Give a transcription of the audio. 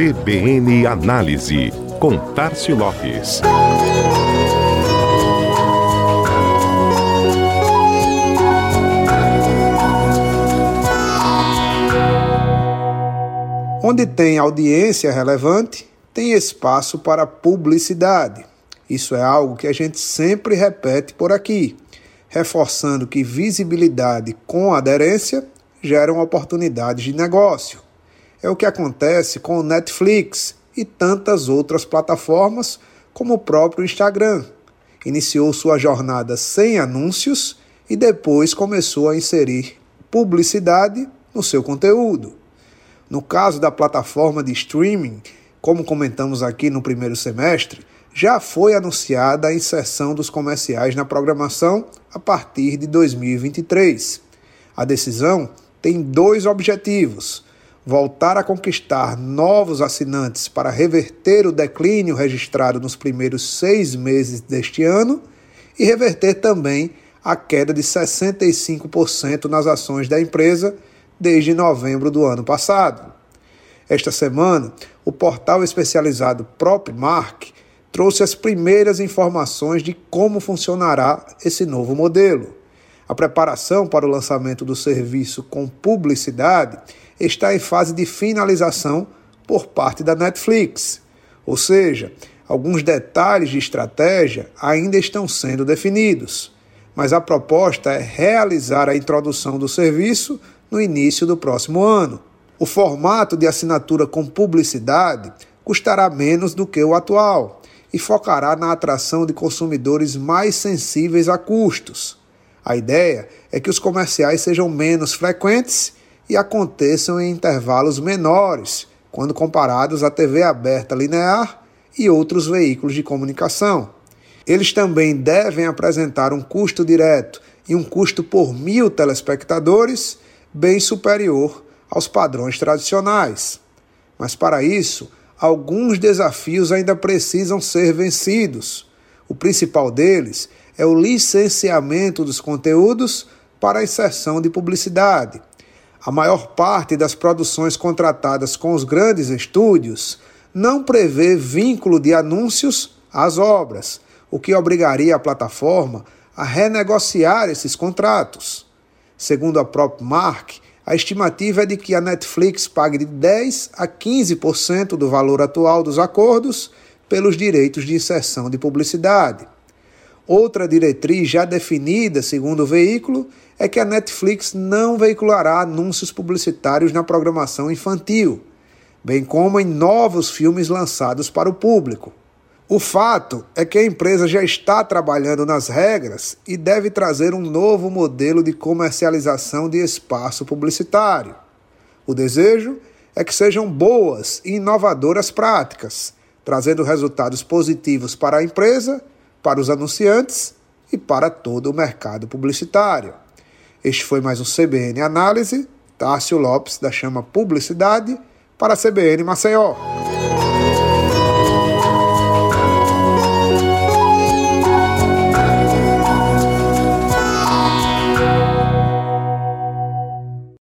CBN Análise, com Tarcio Lopes. Onde tem audiência relevante, tem espaço para publicidade. Isso é algo que a gente sempre repete por aqui, reforçando que visibilidade com aderência geram oportunidades de negócio. É o que acontece com o Netflix e tantas outras plataformas, como o próprio Instagram. Iniciou sua jornada sem anúncios e depois começou a inserir publicidade no seu conteúdo. No caso da plataforma de streaming, como comentamos aqui no primeiro semestre, já foi anunciada a inserção dos comerciais na programação a partir de 2023. A decisão tem dois objetivos: voltar a conquistar novos assinantes para reverter o declínio registrado nos primeiros seis meses deste ano e reverter também a queda de 65% nas ações da empresa desde novembro do ano passado. Esta semana, o portal especializado PropMark trouxe as primeiras informações de como funcionará esse novo modelo. A preparação para o lançamento do serviço com publicidade está em fase de finalização por parte da Netflix, ou seja, alguns detalhes de estratégia ainda estão sendo definidos, mas a proposta é realizar a introdução do serviço no início do próximo ano. O formato de assinatura com publicidade custará menos do que o atual e focará na atração de consumidores mais sensíveis a custos. A ideia é que os comerciais sejam menos frequentes e aconteçam em intervalos menores, quando comparados à TV aberta linear e outros veículos de comunicação. Eles também devem apresentar um custo direto e um custo por mil telespectadores bem superior aos padrões tradicionais. Mas para isso, alguns desafios ainda precisam ser vencidos. O principal deles é o licenciamento dos conteúdos para inserção de publicidade. A maior parte das produções contratadas com os grandes estúdios não prevê vínculo de anúncios às obras, o que obrigaria a plataforma a renegociar esses contratos. Segundo a própria Mark, a estimativa é de que a Netflix pague de 10 a 15% do valor atual dos acordos pelos direitos de inserção de publicidade. Outra diretriz já definida, segundo o veículo, é que a Netflix não veiculará anúncios publicitários na programação infantil, bem como em novos filmes lançados para o público. O fato é que a empresa já está trabalhando nas regras e deve trazer um novo modelo de comercialização de espaço publicitário. O desejo é que sejam boas e inovadoras práticas, trazendo resultados positivos para a empresa para os anunciantes e para todo o mercado publicitário. Este foi mais um CBN Análise. Tássio Lopes, da Chama Publicidade, para a CBN Maceió.